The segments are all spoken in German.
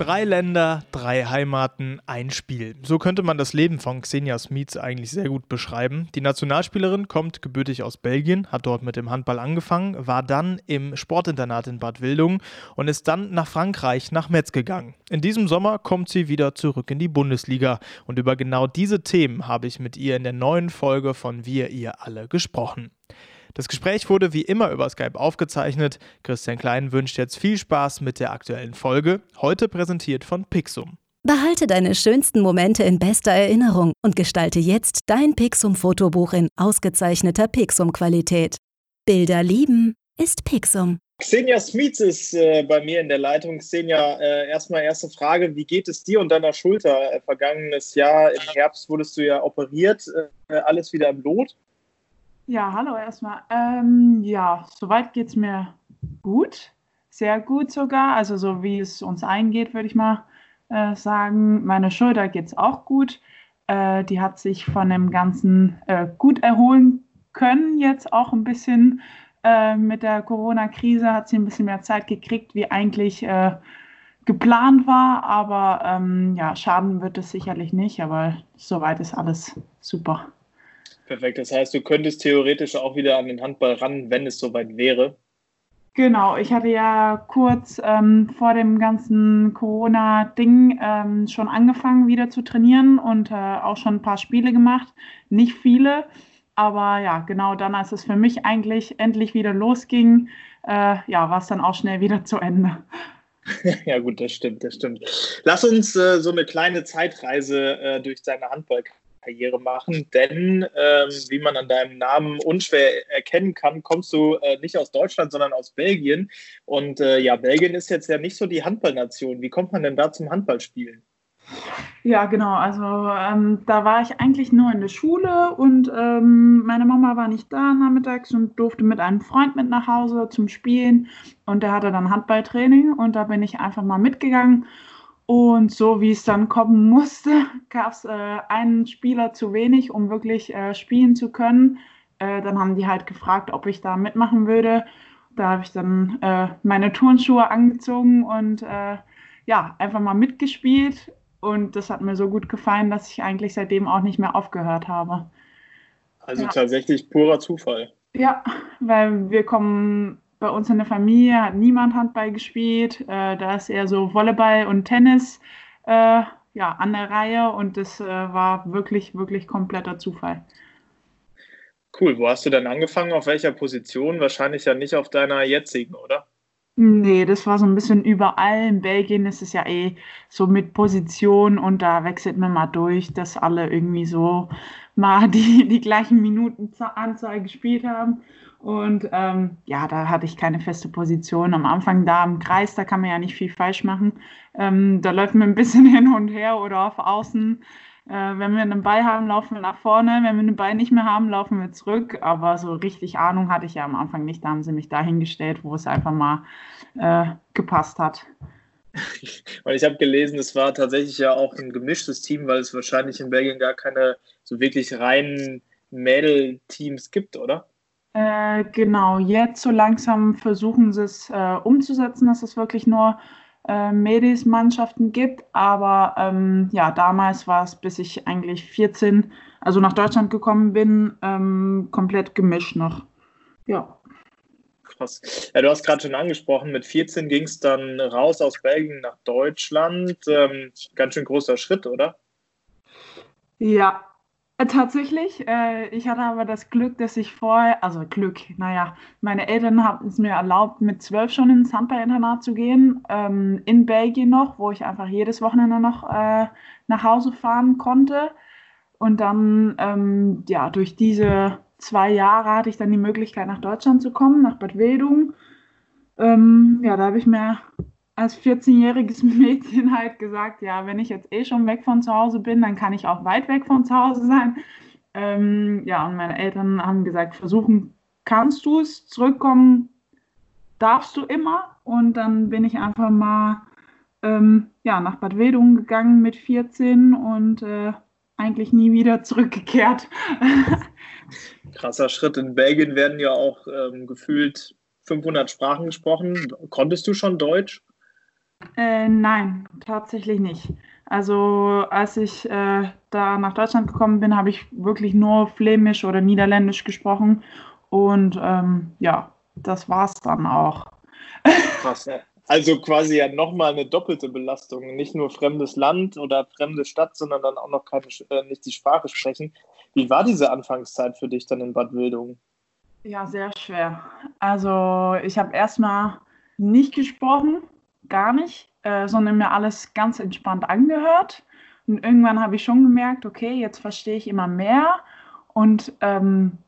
Drei Länder, drei Heimaten, ein Spiel. So könnte man das Leben von Xenia Smits eigentlich sehr gut beschreiben. Die Nationalspielerin kommt gebürtig aus Belgien, hat dort mit dem Handball angefangen, war dann im Sportinternat in Bad Wildungen und ist dann nach Frankreich, nach Metz gegangen. In diesem Sommer kommt sie wieder zurück in die Bundesliga und über genau diese Themen habe ich mit ihr in der neuen Folge von Wir ihr alle gesprochen. Das Gespräch wurde wie immer über Skype aufgezeichnet. Christian Klein wünscht jetzt viel Spaß mit der aktuellen Folge, heute präsentiert von Pixum. Behalte deine schönsten Momente in bester Erinnerung und gestalte jetzt dein Pixum-Fotobuch in ausgezeichneter Pixum-Qualität. Bilder lieben ist Pixum. Xenia Smits ist äh, bei mir in der Leitung. Xenia, äh, erstmal erste Frage: Wie geht es dir und deiner Schulter? Äh, vergangenes Jahr im Herbst wurdest du ja operiert. Äh, alles wieder im Lot? Ja, hallo erstmal. Ähm, ja, soweit geht es mir gut, sehr gut sogar. Also so wie es uns eingeht, würde ich mal äh, sagen. Meine Schulter geht es auch gut. Äh, die hat sich von dem Ganzen äh, gut erholen können. Jetzt auch ein bisschen äh, mit der Corona-Krise hat sie ein bisschen mehr Zeit gekriegt, wie eigentlich äh, geplant war. Aber ähm, ja, schaden wird es sicherlich nicht. Aber soweit ist alles super. Perfekt. Das heißt, du könntest theoretisch auch wieder an den Handball ran, wenn es soweit wäre. Genau, ich hatte ja kurz ähm, vor dem ganzen Corona-Ding ähm, schon angefangen, wieder zu trainieren und äh, auch schon ein paar Spiele gemacht. Nicht viele, aber ja, genau dann, als es für mich eigentlich endlich wieder losging, äh, ja, war es dann auch schnell wieder zu Ende. ja, gut, das stimmt, das stimmt. Lass uns äh, so eine kleine Zeitreise äh, durch deine Handballkarriere Karriere machen, denn ähm, wie man an deinem Namen unschwer erkennen kann, kommst du äh, nicht aus Deutschland, sondern aus Belgien. Und äh, ja, Belgien ist jetzt ja nicht so die Handballnation. Wie kommt man denn da zum Handballspielen? Ja, genau. Also ähm, da war ich eigentlich nur in der Schule und ähm, meine Mama war nicht da nachmittags und durfte mit einem Freund mit nach Hause zum Spielen und der hatte dann Handballtraining und da bin ich einfach mal mitgegangen und so wie es dann kommen musste, gab es äh, einen Spieler zu wenig, um wirklich äh, spielen zu können. Äh, dann haben die halt gefragt, ob ich da mitmachen würde. Da habe ich dann äh, meine Turnschuhe angezogen und äh, ja, einfach mal mitgespielt. Und das hat mir so gut gefallen, dass ich eigentlich seitdem auch nicht mehr aufgehört habe. Also ja. tatsächlich purer Zufall. Ja, weil wir kommen bei uns in der Familie hat niemand Handball gespielt. Äh, da ist eher so Volleyball und Tennis äh, ja, an der Reihe und das äh, war wirklich, wirklich kompletter Zufall. Cool. Wo hast du denn angefangen? Auf welcher Position? Wahrscheinlich ja nicht auf deiner jetzigen, oder? Nee, das war so ein bisschen überall. In Belgien ist es ja eh so mit Position und da wechselt man mal durch, dass alle irgendwie so mal die, die gleichen Minutenanzahl gespielt haben. Und ähm, ja, da hatte ich keine feste Position. Am Anfang da im Kreis, da kann man ja nicht viel falsch machen. Ähm, da läuft man ein bisschen hin und her oder auf Außen. Äh, wenn wir einen Ball haben, laufen wir nach vorne. Wenn wir einen Ball nicht mehr haben, laufen wir zurück. Aber so richtig Ahnung hatte ich ja am Anfang nicht. Da haben sie mich dahingestellt, wo es einfach mal äh, gepasst hat. Weil ich habe gelesen, es war tatsächlich ja auch ein gemischtes Team, weil es wahrscheinlich in Belgien gar keine so wirklich reinen Mädel-Teams gibt, oder? Äh, genau, jetzt so langsam versuchen sie es äh, umzusetzen, dass es wirklich nur äh, Mädelsmannschaften gibt. Aber ähm, ja, damals war es, bis ich eigentlich 14, also nach Deutschland gekommen bin, ähm, komplett gemischt noch. Ja. Krass. Ja, du hast gerade schon angesprochen, mit 14 ging es dann raus aus Belgien nach Deutschland. Ähm, ganz schön großer Schritt, oder? Ja, tatsächlich. Äh, ich hatte aber das Glück, dass ich vorher, also Glück, naja, meine Eltern haben es mir erlaubt, mit zwölf schon ins Handball-Internat zu gehen, ähm, in Belgien noch, wo ich einfach jedes Wochenende noch äh, nach Hause fahren konnte. Und dann, ähm, ja, durch diese zwei Jahre hatte ich dann die Möglichkeit, nach Deutschland zu kommen, nach Bad Wildung. Ähm, ja, da habe ich mir als 14-jähriges Mädchen halt gesagt, ja, wenn ich jetzt eh schon weg von zu Hause bin, dann kann ich auch weit weg von zu Hause sein. Ähm, ja, und meine Eltern haben gesagt, versuchen kannst du es, zurückkommen darfst du immer. Und dann bin ich einfach mal ähm, ja, nach Bad Wedungen gegangen mit 14 und äh, eigentlich nie wieder zurückgekehrt. Krasser Schritt. In Belgien werden ja auch ähm, gefühlt 500 Sprachen gesprochen. Konntest du schon Deutsch? Äh, nein, tatsächlich nicht. Also als ich äh, da nach Deutschland gekommen bin, habe ich wirklich nur Flämisch oder Niederländisch gesprochen. Und ähm, ja, das war es dann auch. Krass. Also quasi ja nochmal eine doppelte Belastung. Nicht nur fremdes Land oder fremde Stadt, sondern dann auch noch keine, äh, nicht die Sprache sprechen. Wie war diese Anfangszeit für dich dann in Bad Wildungen? Ja, sehr schwer. Also ich habe erstmal nicht gesprochen, gar nicht, äh, sondern mir alles ganz entspannt angehört. Und irgendwann habe ich schon gemerkt, okay, jetzt verstehe ich immer mehr und ähm,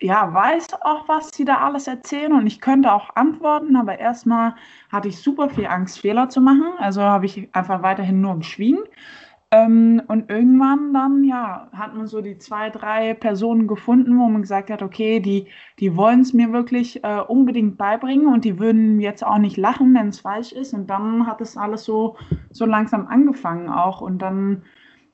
ja, weiß auch, was sie da alles erzählen und ich könnte auch antworten, aber erstmal hatte ich super viel Angst, Fehler zu machen. Also habe ich einfach weiterhin nur geschwiegen. Ähm, und irgendwann dann, ja, hat man so die zwei, drei Personen gefunden, wo man gesagt hat, okay, die, die wollen es mir wirklich äh, unbedingt beibringen und die würden jetzt auch nicht lachen, wenn es falsch ist. Und dann hat es alles so, so langsam angefangen auch. Und dann,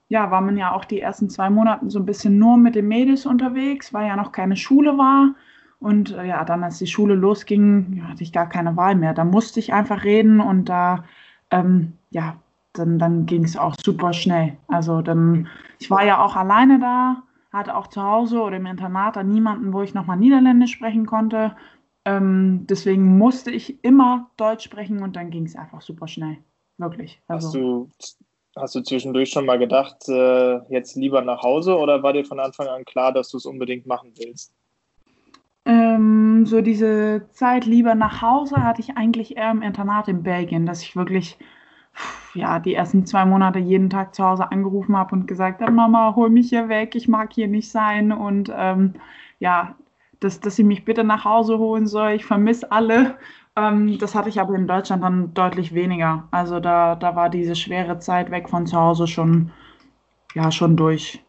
ja, war man ja auch die ersten zwei Monate so ein bisschen nur mit den Mädels unterwegs, weil ja noch keine Schule war. Und äh, ja, dann, als die Schule losging, ja, hatte ich gar keine Wahl mehr. Da musste ich einfach reden und da, ähm, ja, dann, dann ging es auch super schnell. Also dann, ich war ja auch alleine da, hatte auch zu Hause oder im Internat da niemanden, wo ich nochmal Niederländisch sprechen konnte. Ähm, deswegen musste ich immer Deutsch sprechen und dann ging es einfach super schnell. Wirklich. Also. Hast, du, hast du zwischendurch schon mal gedacht, äh, jetzt lieber nach Hause oder war dir von Anfang an klar, dass du es unbedingt machen willst? Ähm, so diese Zeit lieber nach Hause hatte ich eigentlich eher im Internat in Belgien, dass ich wirklich ja, die ersten zwei Monate jeden Tag zu Hause angerufen habe und gesagt habe, Mama, hol mich hier weg, ich mag hier nicht sein und ähm, ja, dass, dass sie mich bitte nach Hause holen soll, ich vermisse alle. Ähm, das hatte ich aber in Deutschland dann deutlich weniger. Also da, da war diese schwere Zeit weg von zu Hause schon, ja, schon durch.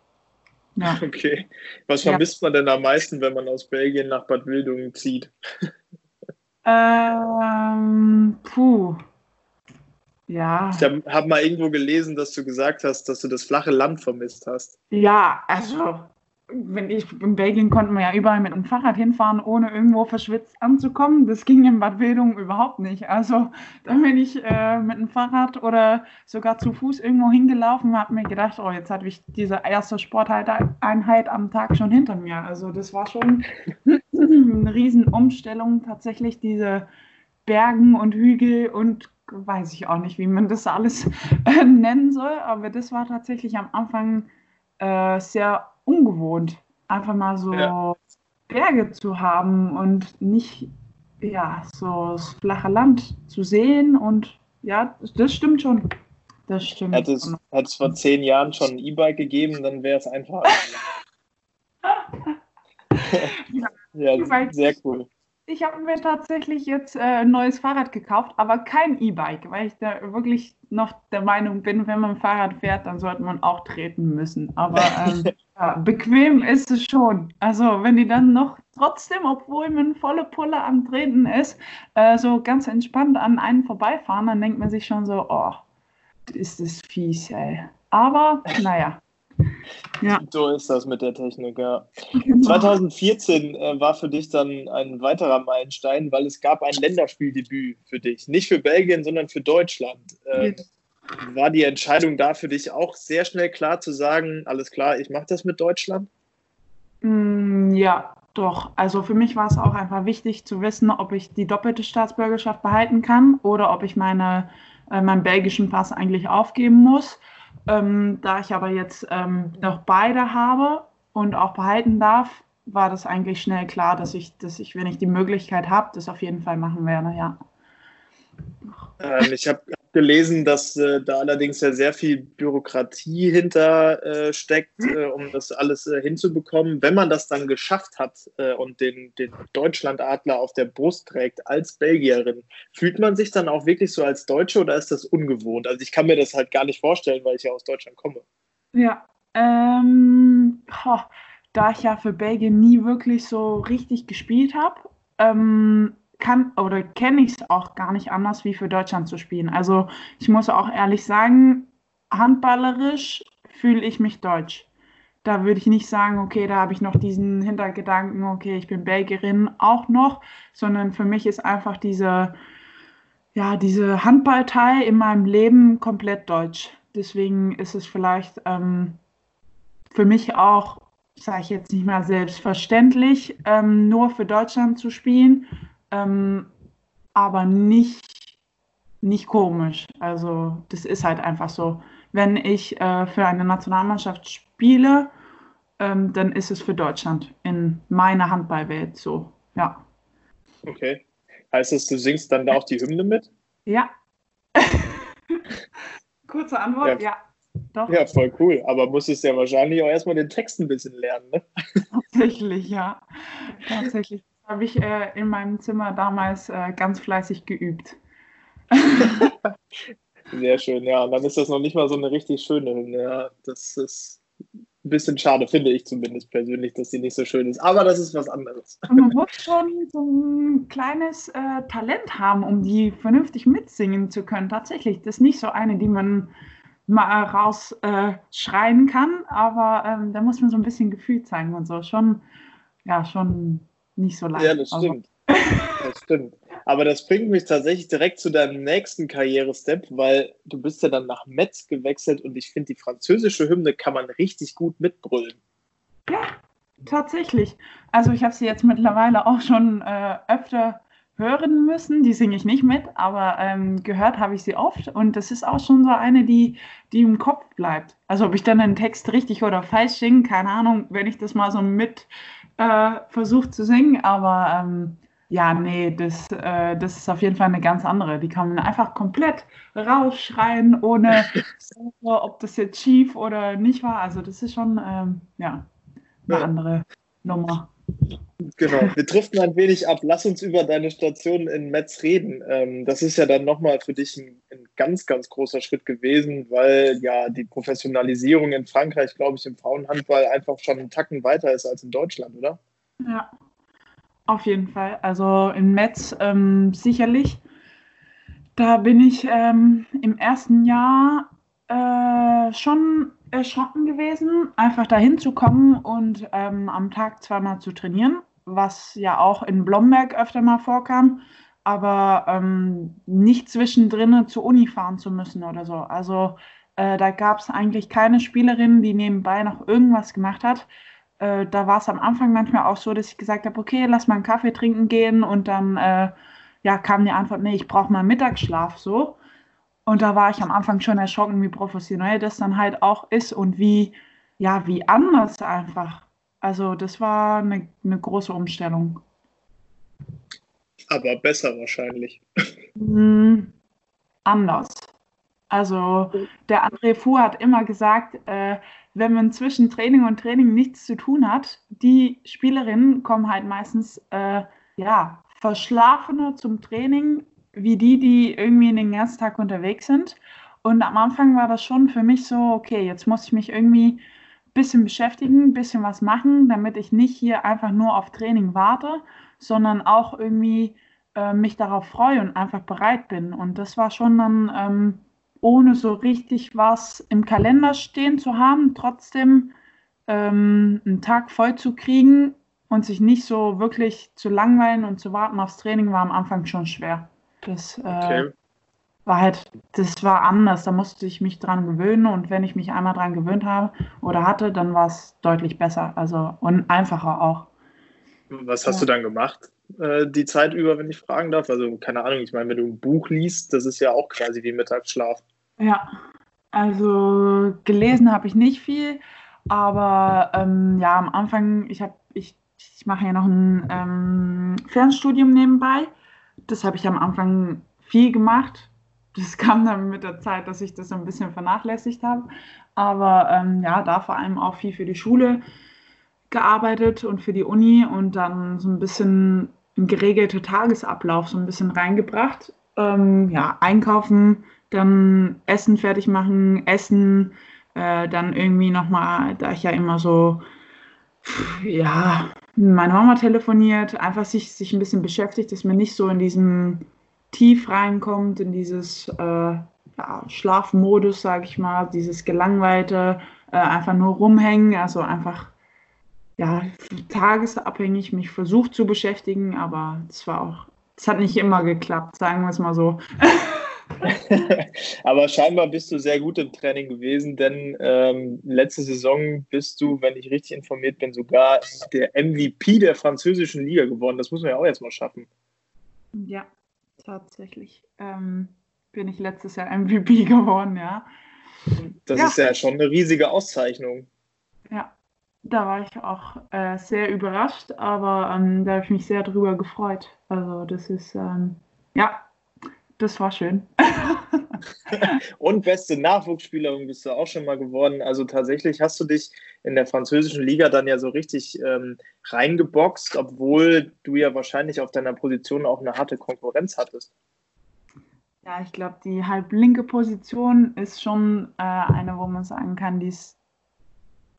Ja. Okay. Was vermisst ja. man denn am meisten, wenn man aus Belgien nach Bad Wildungen zieht? Ähm, puh. Ja. Ich habe hab mal irgendwo gelesen, dass du gesagt hast, dass du das flache Land vermisst hast. Ja, also wenn ich in Belgien konnte man ja überall mit dem Fahrrad hinfahren, ohne irgendwo verschwitzt anzukommen. Das ging in Bad Wildung überhaupt nicht. Also da bin ich äh, mit dem Fahrrad oder sogar zu Fuß irgendwo hingelaufen, habe mir gedacht, oh, jetzt hatte ich diese erste Sporteinheit am Tag schon hinter mir. Also das war schon eine Riesenumstellung, tatsächlich diese Bergen und Hügel und weiß ich auch nicht, wie man das alles äh, nennen soll, aber das war tatsächlich am Anfang äh, sehr ungewohnt, einfach mal so ja. Berge zu haben und nicht ja so das flache Land zu sehen und ja, das stimmt schon. Das stimmt. Hätte es, hätte es vor zehn Jahren schon ein E-Bike gegeben, dann wäre es einfach. ja, ja sehr cool. Ich habe mir tatsächlich jetzt äh, ein neues Fahrrad gekauft, aber kein E-Bike, weil ich da wirklich noch der Meinung bin, wenn man Fahrrad fährt, dann sollte man auch treten müssen. Aber ähm, ja, bequem ist es schon. Also wenn die dann noch trotzdem, obwohl man volle Pulle am Treten ist, äh, so ganz entspannt an einen vorbeifahren, dann denkt man sich schon so, oh, ist das fies, ey. Aber naja. Ja. So ist das mit der Technik, ja. Genau. 2014 äh, war für dich dann ein weiterer Meilenstein, weil es gab ein Länderspieldebüt für dich. Nicht für Belgien, sondern für Deutschland. Ähm, war die Entscheidung da für dich auch sehr schnell klar zu sagen, alles klar, ich mache das mit Deutschland? Mm, ja, doch. Also für mich war es auch einfach wichtig zu wissen, ob ich die doppelte Staatsbürgerschaft behalten kann oder ob ich meine, äh, meinen belgischen Pass eigentlich aufgeben muss. Ähm, da ich aber jetzt ähm, noch beide habe und auch behalten darf, war das eigentlich schnell klar, dass ich, dass ich, wenn ich die Möglichkeit habe, das auf jeden Fall machen werde, ja. Ähm, ich habe gelesen, dass äh, da allerdings ja sehr viel Bürokratie hinter äh, steckt, äh, um das alles äh, hinzubekommen. Wenn man das dann geschafft hat äh, und den, den Deutschlandadler auf der Brust trägt als Belgierin, fühlt man sich dann auch wirklich so als Deutsche oder ist das ungewohnt? Also ich kann mir das halt gar nicht vorstellen, weil ich ja aus Deutschland komme. Ja, ähm, oh, da ich ja für Belgien nie wirklich so richtig gespielt habe, ähm, kann oder kenne ich es auch gar nicht anders, wie für Deutschland zu spielen. Also ich muss auch ehrlich sagen, handballerisch fühle ich mich deutsch. Da würde ich nicht sagen, okay, da habe ich noch diesen Hintergedanken, okay, ich bin Belgierin auch noch, sondern für mich ist einfach diese, ja, diese Handballteil in meinem Leben komplett deutsch. Deswegen ist es vielleicht ähm, für mich auch, sage ich jetzt nicht mal selbstverständlich, ähm, nur für Deutschland zu spielen, ähm, aber nicht, nicht komisch. Also das ist halt einfach so. Wenn ich äh, für eine Nationalmannschaft spiele, ähm, dann ist es für Deutschland in meiner Handballwelt so. Ja. Okay. Heißt das, du singst dann da auch die Hymne mit? Ja. Kurze Antwort, ja. ja. Doch. Ja, voll cool. Aber musstest ja wahrscheinlich auch erstmal den Text ein bisschen lernen, ne? Tatsächlich, ja. Tatsächlich. Habe ich äh, in meinem Zimmer damals äh, ganz fleißig geübt. Sehr schön, ja. Und dann ist das noch nicht mal so eine richtig schöne Hymne. Ja, das ist ein bisschen schade, finde ich zumindest persönlich, dass sie nicht so schön ist. Aber das ist was anderes. Und man muss schon so ein kleines äh, Talent haben, um die vernünftig mitsingen zu können. Tatsächlich, das ist nicht so eine, die man mal rausschreien äh, kann, aber ähm, da muss man so ein bisschen Gefühl zeigen und so. Schon, ja, schon nicht so leicht. Ja, das stimmt. Das stimmt. Aber das bringt mich tatsächlich direkt zu deinem nächsten Karrierestep, weil du bist ja dann nach Metz gewechselt und ich finde, die französische Hymne kann man richtig gut mitbrüllen. Ja, tatsächlich. Also ich habe sie jetzt mittlerweile auch schon äh, öfter hören müssen. Die singe ich nicht mit, aber ähm, gehört habe ich sie oft. Und das ist auch schon so eine, die, die im Kopf bleibt. Also ob ich dann einen Text richtig oder falsch singe, keine Ahnung, wenn ich das mal so mit äh, versuche zu singen. Aber ähm, ja, nee, das, äh, das ist auf jeden Fall eine ganz andere. Die kann man einfach komplett rausschreien, ohne ob das jetzt schief oder nicht war. Also das ist schon ähm, ja, eine ja. andere Nummer. Genau, wir driften ein wenig ab. Lass uns über deine Station in Metz reden. Ähm, das ist ja dann nochmal für dich ein, ein, ganz, ganz großer Schritt gewesen, weil ja die Professionalisierung in Frankreich, glaube ich, im Frauenhandball einfach schon einen Tacken weiter ist als in Deutschland, oder? Ja, auf jeden Fall. Also in Metz ähm, sicherlich. Da bin ich ähm, im ersten Jahr äh, schon erschrocken gewesen, einfach dahin zu kommen und ähm, am Tag zweimal zu trainieren, was ja auch in Blomberg öfter mal vorkam, aber ähm, nicht zwischendrin zur Uni fahren zu müssen oder so. Also äh, da gab es eigentlich keine Spielerin, die nebenbei noch irgendwas gemacht hat äh, da war es am Anfang manchmal auch so, dass ich gesagt habe, okay, lass mal einen Kaffee trinken gehen und dann äh, ja, kam die Antwort, nee, ich brauche mal Mittagsschlaf so. Und da war ich am Anfang schon erschrocken, wie professionell das dann halt auch ist und wie, ja, wie anders einfach. Also das war eine, eine große Umstellung. Aber besser wahrscheinlich. Mm, anders. Also der André Fu hat immer gesagt, äh, wenn man zwischen Training und Training nichts zu tun hat, die Spielerinnen kommen halt meistens äh, ja, verschlafener zum Training, wie die, die irgendwie den ganzen Tag unterwegs sind. Und am Anfang war das schon für mich so, okay, jetzt muss ich mich irgendwie ein bisschen beschäftigen, ein bisschen was machen, damit ich nicht hier einfach nur auf Training warte, sondern auch irgendwie äh, mich darauf freue und einfach bereit bin. Und das war schon dann ähm, ohne so richtig was im Kalender stehen zu haben, trotzdem ähm, einen Tag voll zu kriegen und sich nicht so wirklich zu langweilen und zu warten aufs Training war am Anfang schon schwer. Das äh, okay. war halt, das war anders. Da musste ich mich dran gewöhnen und wenn ich mich einmal dran gewöhnt habe oder hatte, dann war es deutlich besser. Also und einfacher auch. Was hast ja. du dann gemacht? Äh, die Zeit über, wenn ich fragen darf? Also, keine Ahnung, ich meine, wenn du ein Buch liest, das ist ja auch quasi wie Mittagsschlaf. Ja, also gelesen habe ich nicht viel, aber ähm, ja, am Anfang, ich habe, ich, ich mache ja noch ein ähm, Fernstudium nebenbei. Das habe ich am Anfang viel gemacht. Das kam dann mit der Zeit, dass ich das ein bisschen vernachlässigt habe. Aber ähm, ja, da vor allem auch viel für die Schule gearbeitet und für die Uni und dann so ein bisschen ein geregelter Tagesablauf so ein bisschen reingebracht. Ähm, ja, einkaufen, dann Essen fertig machen, Essen, äh, dann irgendwie nochmal, da ich ja immer so, ja, meine Mama telefoniert, einfach sich, sich ein bisschen beschäftigt, dass man nicht so in diesem Tief reinkommt, in dieses äh, ja, Schlafmodus, sage ich mal, dieses gelangweilte, äh, einfach nur rumhängen, also einfach ja, tagesabhängig mich versucht zu beschäftigen, aber es war auch das hat nicht immer geklappt, sagen wir es mal so. Aber scheinbar bist du sehr gut im Training gewesen, denn ähm, letzte Saison bist du, wenn ich richtig informiert bin, sogar der MVP der französischen Liga geworden. Das muss man ja auch jetzt mal schaffen. Ja, tatsächlich ähm, bin ich letztes Jahr MVP geworden, ja. Das ja. ist ja schon eine riesige Auszeichnung. Ja, da war ich auch äh, sehr überrascht, aber ähm, da habe ich mich sehr drüber gefreut. Also das ist, ähm, ja, das war schön. Und beste Nachwuchsspielerin bist du auch schon mal geworden. Also tatsächlich hast du dich in der französischen Liga dann ja so richtig ähm, reingeboxt, obwohl du ja wahrscheinlich auf deiner Position auch eine harte Konkurrenz hattest. Ja, ich glaube, die halblinke Position ist schon äh, eine, wo man sagen kann, die ist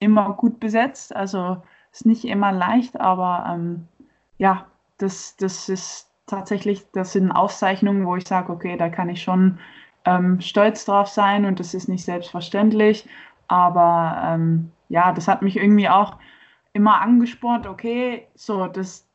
immer gut besetzt. Also ist nicht immer leicht, aber ähm, ja, das, das ist tatsächlich, das sind Auszeichnungen, wo ich sage, okay, da kann ich schon ähm, stolz drauf sein und das ist nicht selbstverständlich. Aber ähm, ja, das hat mich irgendwie auch immer angespornt, okay, so, das,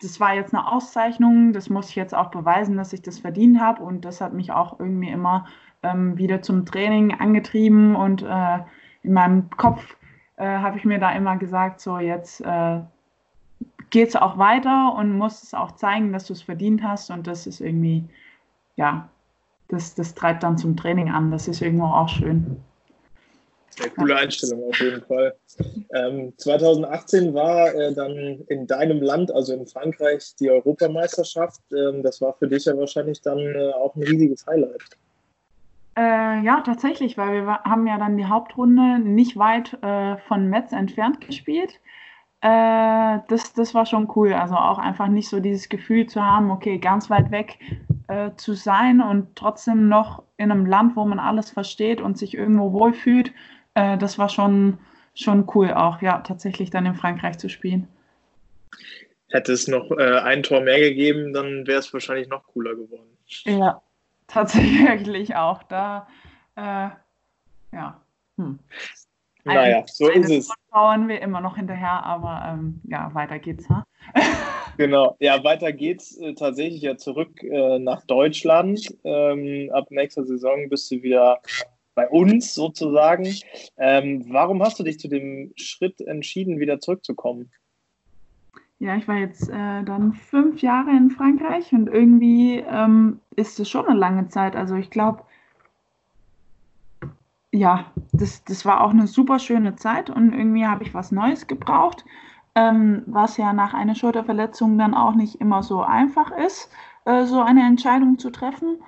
das war jetzt eine Auszeichnung, das muss ich jetzt auch beweisen, dass ich das verdient habe und das hat mich auch irgendwie immer ähm, wieder zum Training angetrieben und äh, in meinem Kopf äh, habe ich mir da immer gesagt, so jetzt äh, geht es auch weiter und musst es auch zeigen, dass du es verdient hast. Und das ist irgendwie, ja, das, das treibt dann zum Training an. Das ist irgendwo auch schön. Sehr coole Einstellung auf jeden Fall. Ähm, 2018 war äh, dann in deinem Land, also in Frankreich, die Europameisterschaft. Ähm, das war für dich ja wahrscheinlich dann äh, auch ein riesiges Highlight. Äh, ja, tatsächlich, weil wir haben ja dann die Hauptrunde nicht weit äh, von Metz entfernt gespielt. Äh, das, das war schon cool. Also auch einfach nicht so dieses Gefühl zu haben, okay, ganz weit weg äh, zu sein und trotzdem noch in einem Land, wo man alles versteht und sich irgendwo wohlfühlt. Äh, das war schon, schon cool auch, ja, tatsächlich dann in Frankreich zu spielen. Hätte es noch äh, ein Tor mehr gegeben, dann wäre es wahrscheinlich noch cooler geworden. Ja, tatsächlich auch. Da, äh, ja. Hm. Naja, so ist es. Bauen wir immer noch hinterher, aber ähm, ja, weiter geht's. Ha? genau, ja, weiter geht's äh, tatsächlich ja zurück äh, nach Deutschland. Ähm, ab nächster Saison bist du wieder bei uns sozusagen. Ähm, warum hast du dich zu dem Schritt entschieden, wieder zurückzukommen? Ja, ich war jetzt äh, dann fünf Jahre in Frankreich und irgendwie ähm, ist es schon eine lange Zeit. Also ich glaube, ja, das, das war auch eine super schöne Zeit und irgendwie habe ich was Neues gebraucht, ähm, was ja nach einer Schulterverletzung dann auch nicht immer so einfach ist, äh, so eine Entscheidung zu treffen.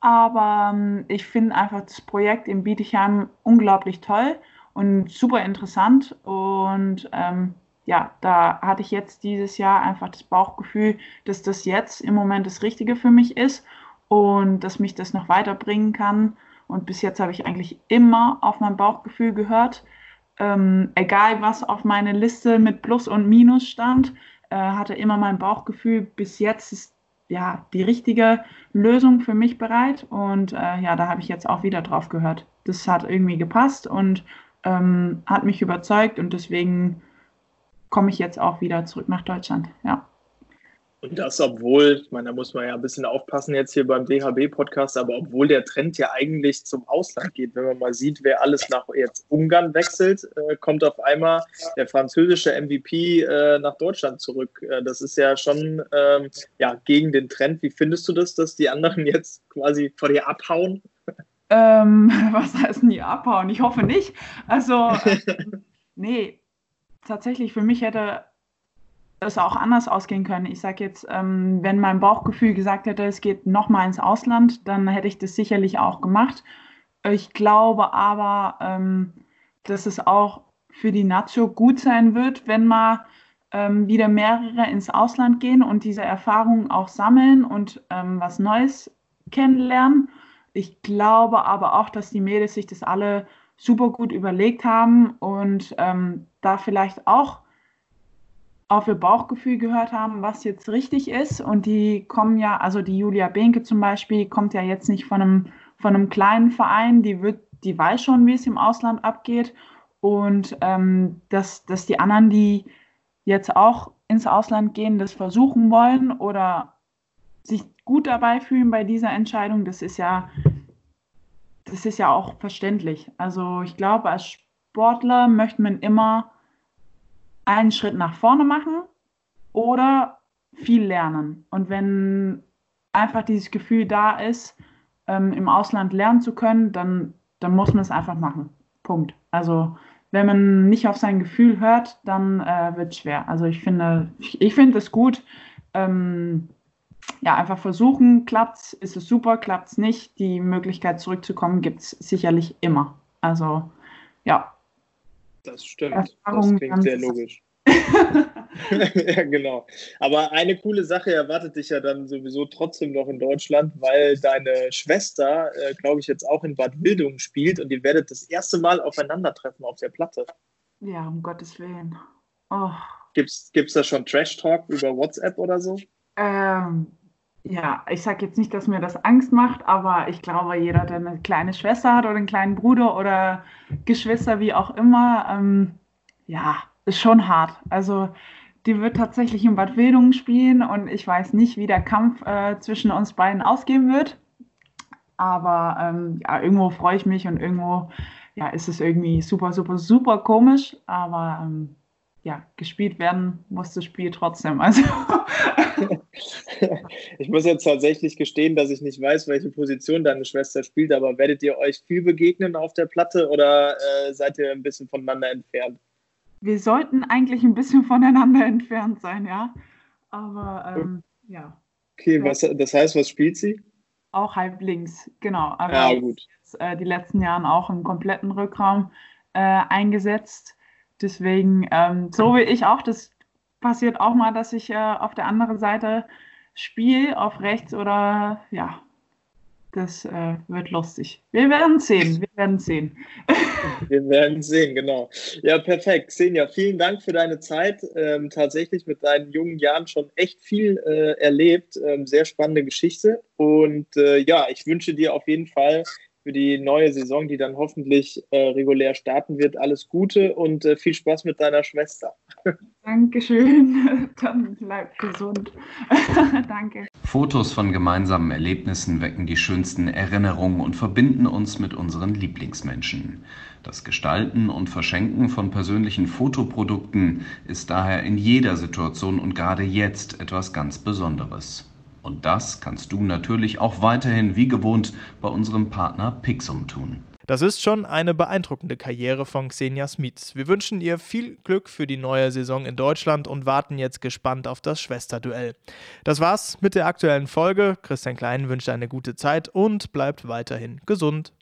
Aber ähm, ich finde einfach das Projekt in Bietigheim unglaublich toll und super interessant. Und ähm, ja, da hatte ich jetzt dieses Jahr einfach das Bauchgefühl, dass das jetzt im Moment das Richtige für mich ist und dass mich das noch weiterbringen kann. Und bis jetzt habe ich eigentlich immer auf mein Bauchgefühl gehört. Ähm, egal was auf meine Liste mit Plus und Minus stand, äh, hatte immer mein Bauchgefühl, bis jetzt ist ja die richtige Lösung für mich bereit. Und äh, ja, da habe ich jetzt auch wieder drauf gehört. Das hat irgendwie gepasst und ähm, hat mich überzeugt und deswegen komme ich jetzt auch wieder zurück nach Deutschland. Ja. Und das, obwohl, ich meine, da muss man ja ein bisschen aufpassen jetzt hier beim DHB-Podcast, aber obwohl der Trend ja eigentlich zum Ausland geht, wenn man mal sieht, wer alles nach jetzt Ungarn wechselt, äh, kommt auf einmal der französische MVP äh, nach Deutschland zurück. Äh, das ist ja schon ähm, ja, gegen den Trend. Wie findest du das, dass die anderen jetzt quasi vor dir abhauen? Ähm, was heißt denn die abhauen? Ich hoffe nicht. Also, nee, tatsächlich, für mich hätte es auch anders ausgehen können. Ich sage jetzt, ähm, wenn mein Bauchgefühl gesagt hätte, es geht nochmal ins Ausland, dann hätte ich das sicherlich auch gemacht. Ich glaube aber, ähm, dass es auch für die Nazio gut sein wird, wenn mal ähm, wieder mehrere ins Ausland gehen und diese Erfahrungen auch sammeln und ähm, was Neues kennenlernen. Ich glaube aber auch, dass die Mädels sich das alle super gut überlegt haben und ähm, da vielleicht auch auf ihr Bauchgefühl gehört haben, was jetzt richtig ist. Und die kommen ja, also die Julia Behnke zum Beispiel, kommt ja jetzt nicht von einem, von einem kleinen Verein, die wird, die weiß schon, wie es im Ausland abgeht. Und ähm, dass, dass die anderen, die jetzt auch ins Ausland gehen, das versuchen wollen oder sich gut dabei fühlen bei dieser Entscheidung, das ist ja, das ist ja auch verständlich. Also ich glaube, als Sportler möchte man immer einen Schritt nach vorne machen oder viel lernen. Und wenn einfach dieses Gefühl da ist, ähm, im Ausland lernen zu können, dann, dann muss man es einfach machen. Punkt. Also wenn man nicht auf sein Gefühl hört, dann äh, wird es schwer. Also ich finde, ich, ich finde es gut. Ähm, ja, einfach versuchen, klappt's, ist es super, klappt's nicht. Die Möglichkeit zurückzukommen gibt es sicherlich immer. Also ja. Das stimmt. Erfahrung das klingt sehr logisch. ja, genau. Aber eine coole Sache erwartet dich ja dann sowieso trotzdem noch in Deutschland, weil deine Schwester, äh, glaube ich, jetzt auch in Bad Wildungen spielt und ihr werdet das erste Mal aufeinandertreffen auf der Platte. Ja, um Gottes Willen. Oh. Gibt es da schon Trash-Talk über WhatsApp oder so? Ähm, ja, ich sage jetzt nicht, dass mir das Angst macht, aber ich glaube, jeder, der eine kleine Schwester hat oder einen kleinen Bruder oder Geschwister, wie auch immer, ähm, ja, ist schon hart. Also die wird tatsächlich in Bad Wildungen spielen und ich weiß nicht, wie der Kampf äh, zwischen uns beiden ausgehen wird. Aber ähm, ja, irgendwo freue ich mich und irgendwo ja, ist es irgendwie super, super, super komisch. Aber ähm, ja, gespielt werden muss das Spiel trotzdem. Also. ich muss jetzt tatsächlich gestehen, dass ich nicht weiß, welche Position deine Schwester spielt, aber werdet ihr euch viel begegnen auf der Platte oder äh, seid ihr ein bisschen voneinander entfernt? Wir sollten eigentlich ein bisschen voneinander entfernt sein, ja. Aber ähm, ja. Okay, was, das heißt, was spielt sie? Auch halb links, genau. Aber ja, gut. Jetzt, äh, die letzten Jahre auch im kompletten Rückraum äh, eingesetzt Deswegen, ähm, so wie ich auch, das passiert auch mal, dass ich äh, auf der anderen Seite spiele, auf rechts oder ja, das äh, wird lustig. Wir werden sehen, wir werden sehen. wir werden sehen, genau. Ja, perfekt. Xenia, vielen Dank für deine Zeit. Ähm, tatsächlich mit deinen jungen Jahren schon echt viel äh, erlebt. Ähm, sehr spannende Geschichte. Und äh, ja, ich wünsche dir auf jeden Fall für die neue Saison, die dann hoffentlich äh, regulär starten wird. Alles Gute und äh, viel Spaß mit deiner Schwester. Dankeschön. Dann bleib gesund. Danke. Fotos von gemeinsamen Erlebnissen wecken die schönsten Erinnerungen und verbinden uns mit unseren Lieblingsmenschen. Das Gestalten und Verschenken von persönlichen Fotoprodukten ist daher in jeder Situation und gerade jetzt etwas ganz Besonderes. Und das kannst du natürlich auch weiterhin wie gewohnt bei unserem Partner Pixum tun. Das ist schon eine beeindruckende Karriere von Xenia Smits. Wir wünschen ihr viel Glück für die neue Saison in Deutschland und warten jetzt gespannt auf das Schwesterduell. Das war's mit der aktuellen Folge. Christian Klein wünscht eine gute Zeit und bleibt weiterhin gesund.